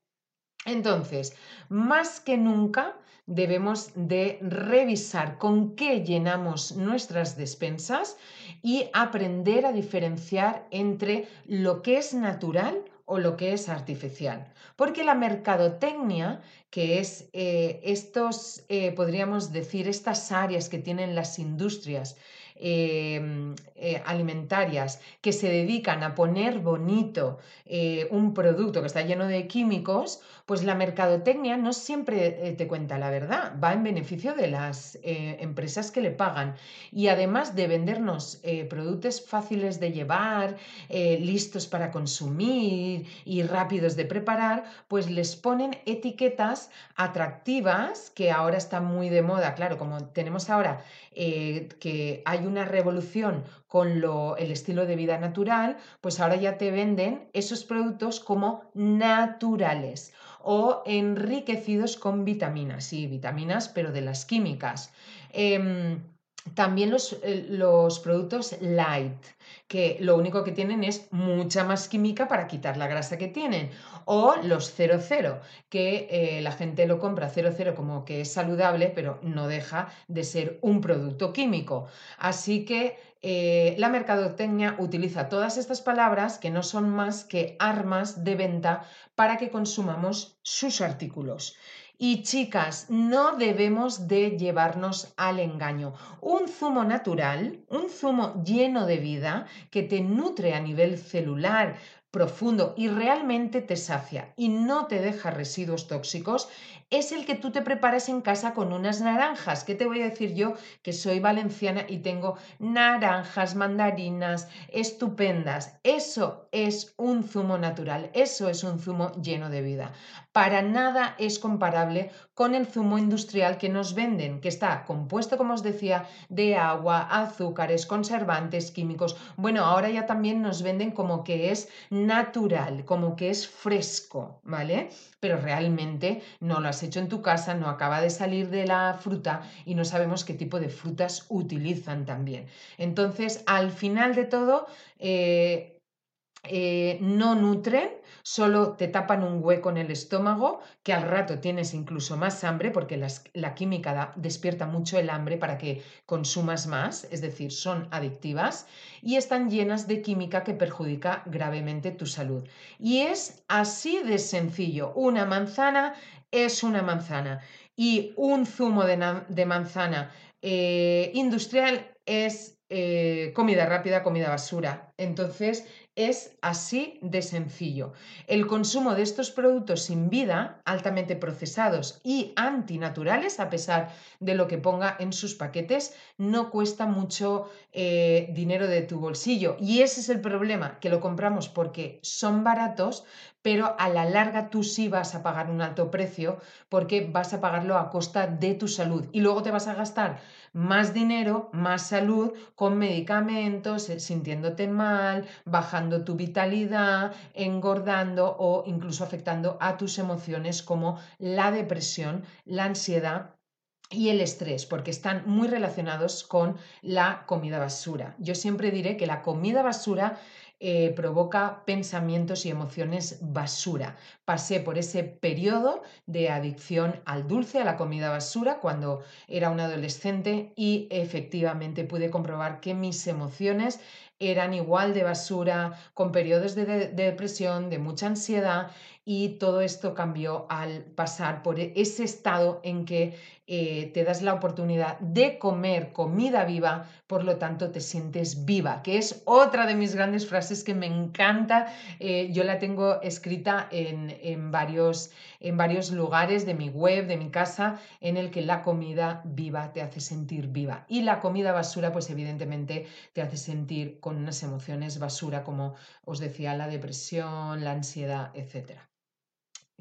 Entonces, más que nunca debemos de revisar con qué llenamos nuestras despensas y aprender a diferenciar entre lo que es natural o lo que es artificial. Porque la mercadotecnia, que es eh, estos, eh, podríamos decir, estas áreas que tienen las industrias, Em, eh, alimentarias que se dedican a poner bonito eh, un producto que está lleno de químicos, pues la mercadotecnia no siempre eh, te cuenta la verdad, va en beneficio de las empresas que le pagan. Y además de vendernos productos fáciles de llevar, listos para consumir y rápidos de preparar, pues les ponen etiquetas atractivas que ahora están muy de moda. Claro, como tenemos ahora que hay una revolución con lo, el estilo de vida natural, pues ahora ya te venden esos productos como naturales o enriquecidos con vitaminas, sí, vitaminas, pero de las químicas. Em, también los, eh, los, productos light, que lo único que tienen es mucha más química para quitar la grasa que tienen. O los 00, que eh, la gente lo compra 00 como que es saludable, pero no deja de ser un producto químico. Así que eh, la mercadotecnia utiliza todas estas palabras que no son más que armas de venta para que consumamos sus artículos. Y chicas, no debemos de llevarnos al engaño. Un zumo natural, un zumo lleno de vida que te nutre a nivel celular, profundo y realmente te sacia y no te deja residuos tóxicos, es el que tú te preparas en casa con unas naranjas. ¿Qué te voy a decir yo? Que soy valenciana y tengo naranjas, mandarinas estupendas. Eso es un zumo natural, eso es un zumo lleno de vida. Para nada es comparable con el zumo industrial que nos venden, que está compuesto, como os decía, de agua, azúcares, conservantes, químicos. Bueno, ahora ya también nos venden como que es natural, como que es fresco, ¿vale? Pero realmente no lo has hecho en tu casa, no acaba de salir de la fruta y no sabemos qué tipo de frutas utilizan también. Entonces, al final de todo, eh, eh, no nutren, solo te tapan un hueco en el estómago, que al rato tienes incluso más hambre, porque la química despierta mucho el hambre para que consumas más, es decir, son adictivas, y están llenas de química que perjudica gravemente tu salud. Y es así de sencillo. Una manzana es una manzana y un zumo de, manzana eh, industrial es eh, comida rápida, comida basura. Entonces, es así de sencillo. El consumo de estos productos sin vida, altamente procesados y antinaturales, a pesar de lo que ponga en sus paquetes, no cuesta mucho eh, dinero de tu bolsillo. Y ese es el problema, que lo compramos porque son baratos, pero a la larga tú sí vas a pagar un alto precio porque vas a pagarlo a costa de tu salud. Y luego te vas a gastar más dinero, más salud, con medicamentos, eh, sintiéndote mal, bajando tu vitalidad, engordando o incluso afectando a tus emociones como la depresión, la ansiedad y el estrés, porque están muy relacionados con la comida basura. Yo siempre diré que la comida basura eh, provoca pensamientos y emociones basura. Pasé por ese periodo de adicción al dulce, a la comida basura, cuando era un adolescente y efectivamente pude comprobar que mis emociones eran igual de basura, con periodos de, de, depresión, de mucha ansiedad y todo esto cambió al pasar por e-, ese estado en que eh, te das la oportunidad de comer comida viva, por lo tanto te sientes viva, que es otra de mis grandes frases que me encanta. Eh, yo la tengo escrita en, varios, en varios lugares de mi web, de mi casa, en el que la comida viva te hace sentir viva. Y la comida basura, pues evidentemente te hace sentir con unas emociones basura, como os decía, la depresión, la ansiedad, etcétera.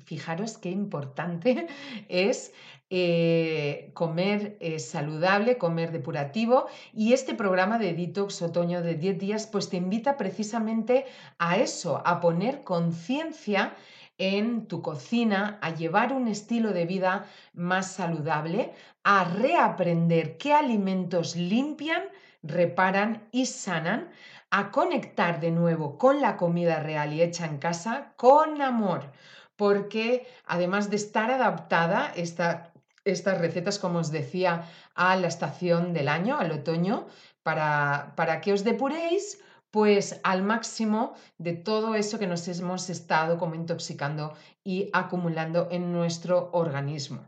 Fijaros qué importante es eh, comer eh, saludable, comer depurativo. Y este programa de detox otoño de 10 días pues te invita precisamente a eso, a poner conciencia en tu cocina, a llevar un estilo de vida más saludable, a reaprender qué alimentos limpian, reparan y sanan, a conectar de nuevo con la comida real y hecha en casa con amor porque además de estar adaptada estas recetas, como os decía, a la estación del año, al otoño, para, para que os depuréis, pues al máximo de todo eso que nos hemos estado como intoxicando y acumulando en nuestro organismo.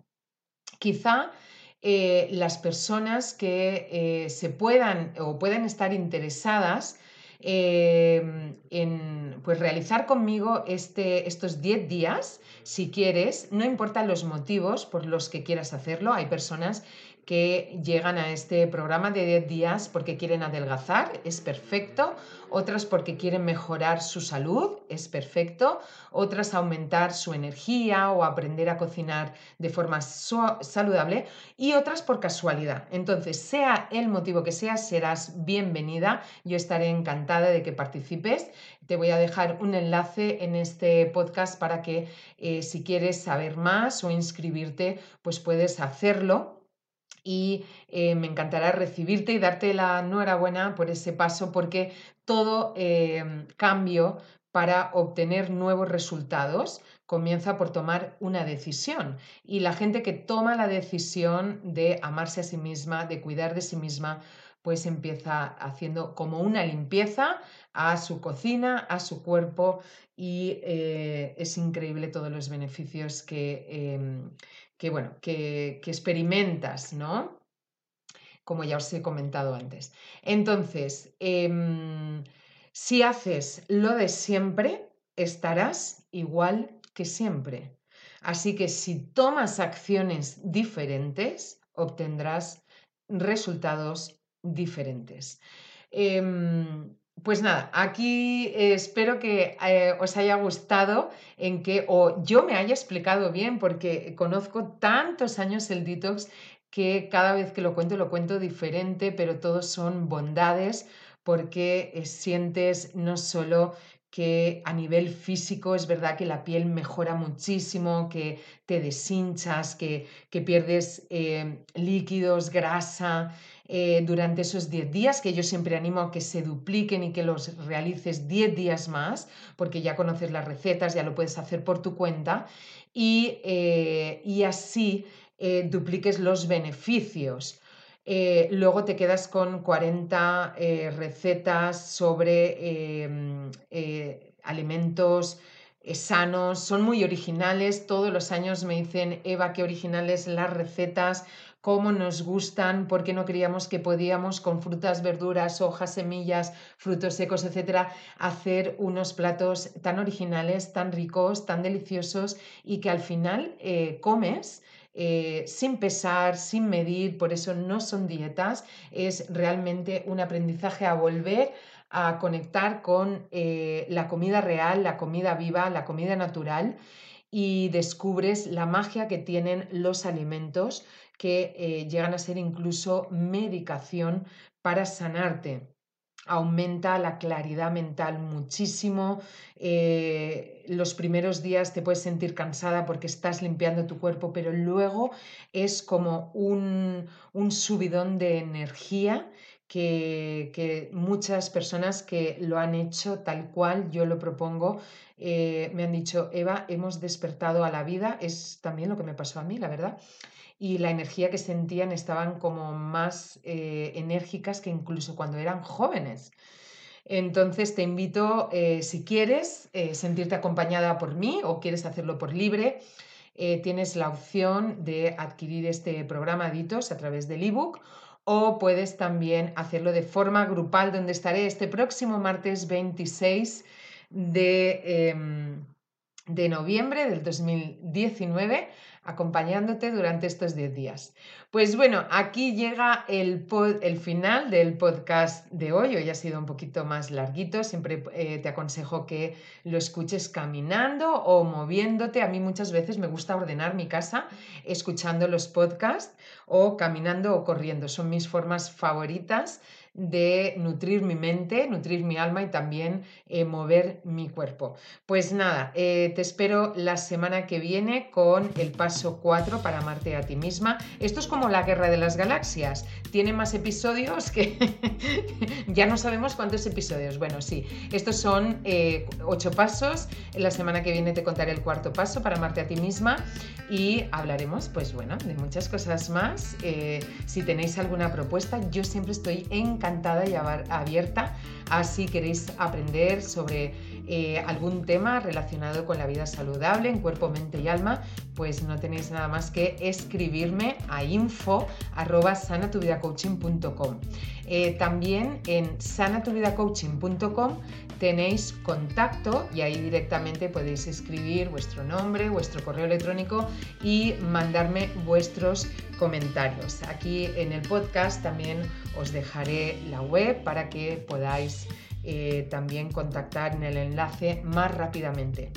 Quizá eh, las personas que eh, se puedan o puedan estar interesadas em, en pues, realizar conmigo este, estos 10 días, si quieres, no importan los motivos por los que quieras hacerlo, hay personas que llegan a este programa de 10 días porque quieren adelgazar, es perfecto, otras porque quieren mejorar su salud, es perfecto, otras aumentar su energía o aprender a cocinar de forma saludable y otras por casualidad. Entonces, sea el motivo que sea, serás bienvenida. Yo estaré encantada de que participes. Te voy a dejar un enlace en este podcast para que eh, si quieres saber más o inscribirte, pues puedes hacerlo y eh, me encantará recibirte y darte la enhorabuena por ese paso porque todo em, cambio para obtener nuevos resultados comienza por tomar una decisión. Y la gente que toma la decisión de amarse a sí misma, de cuidar de sí misma, pues empieza haciendo como una limpieza a su cocina, a su cuerpo y eh, es increíble todos los beneficios que, em, que, bueno, que, experimentas, ¿no? Como ya os he comentado antes. Entonces, em, si haces lo de siempre, estarás igual que siempre. Así que si tomas acciones diferentes, obtendrás resultados diferentes. Em, pues nada, aquí eh, espero que eh, os haya gustado en que, o yo me haya explicado bien, porque conozco tantos años el detox que cada vez que lo cuento lo cuento diferente, pero todos son bondades porque eh, sientes no solo que a nivel físico es verdad que la piel mejora muchísimo, que te deshinchas, que, pierdes líquidos, grasa, eh, durante esos 10 días, que yo siempre animo a que se dupliquen y que los realices 10 días más, porque ya conoces las recetas, ya lo puedes hacer por tu cuenta, y, eh, así eh, dupliques los beneficios. luego te quedas con 40 recetas sobre em, alimentos sanos, son muy originales, todos los años me dicen, Eva, qué originales las recetas, cómo nos gustan, porque no creíamos que podíamos con frutas, verduras, hojas, semillas, frutos secos, etcétera, hacer unos platos tan originales, tan ricos, tan deliciosos y que al final eh, comes. Eh, sin pesar, sin medir, por eso no son dietas, es realmente un aprendizaje a volver a conectar con eh, la comida real, la comida viva, la comida natural y descubres la magia que tienen los alimentos que eh, llegan a ser incluso medicación para sanarte aumenta la claridad mental muchísimo. Eh, los primeros días te puedes sentir cansada porque estás limpiando tu cuerpo, pero luego es como un, subidón de energía que, muchas personas que lo han hecho tal cual yo lo propongo eh, me han dicho, Eva, hemos despertado a la vida. Es también lo que me pasó a mí, la verdad y la energía que sentían estaban como más eh, enérgicas que incluso cuando eran jóvenes. Entonces te invito, eh, si quieres eh, sentirte acompañada por mí o quieres hacerlo por libre, tienes la opción de adquirir este programa Ditos a través del ebook o puedes también hacerlo de forma grupal donde estaré este próximo martes 26 de, em, de noviembre del 2019 acompañándote durante estos 10 días. Pues bueno, aquí llega el, el, final del podcast de hoy. Hoy ha sido un poquito más larguito. Siempre eh, te aconsejo que lo escuches caminando o moviéndote. A mí muchas veces me gusta ordenar mi casa escuchando los podcasts o caminando o corriendo. Son mis formas favoritas de nutrir mi mente, nutrir mi alma y también eh, mover mi cuerpo. Pues nada, eh, te espero la semana que viene con el paso 4 para amarte a ti misma. Esto es como la guerra de las galaxias. Tiene más episodios que ya no sabemos cuántos episodios. Bueno, sí, estos son eh, ocho pasos. La semana que viene te contaré el cuarto paso para amarte a ti misma y hablaremos, pues bueno, de muchas cosas más. si tenéis alguna propuesta, yo siempre estoy en encantada y abierta a si queréis aprender sobre eh, algún tema relacionado con la vida saludable en cuerpo, mente y alma, pues no tenéis nada más que escribirme a info eh, también en sanatuvidacoaching.com tenéis contacto y ahí directamente podéis escribir vuestro nombre, vuestro correo electrónico y mandarme vuestros comentarios. Aquí en el podcast también os dejaré la web para que podáis eh, también contactar en el enlace más rápidamente.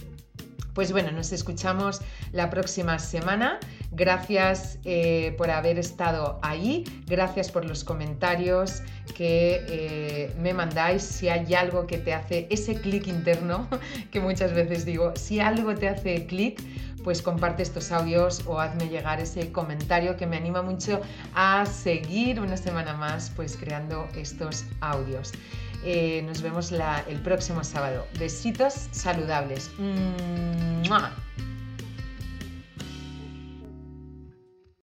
Pues bueno, nos escuchamos la próxima semana. Gracias eh, por haber estado ahí, gracias por los comentarios que eh, me mandáis. Si hay algo que te hace ese clic interno, que muchas veces digo, si algo te hace clic, pues comparte estos audios o hazme llegar ese comentario que me anima mucho a seguir una semana más pues creando estos audios. Eh, nos vemos el próximo sábado. Besitos saludables.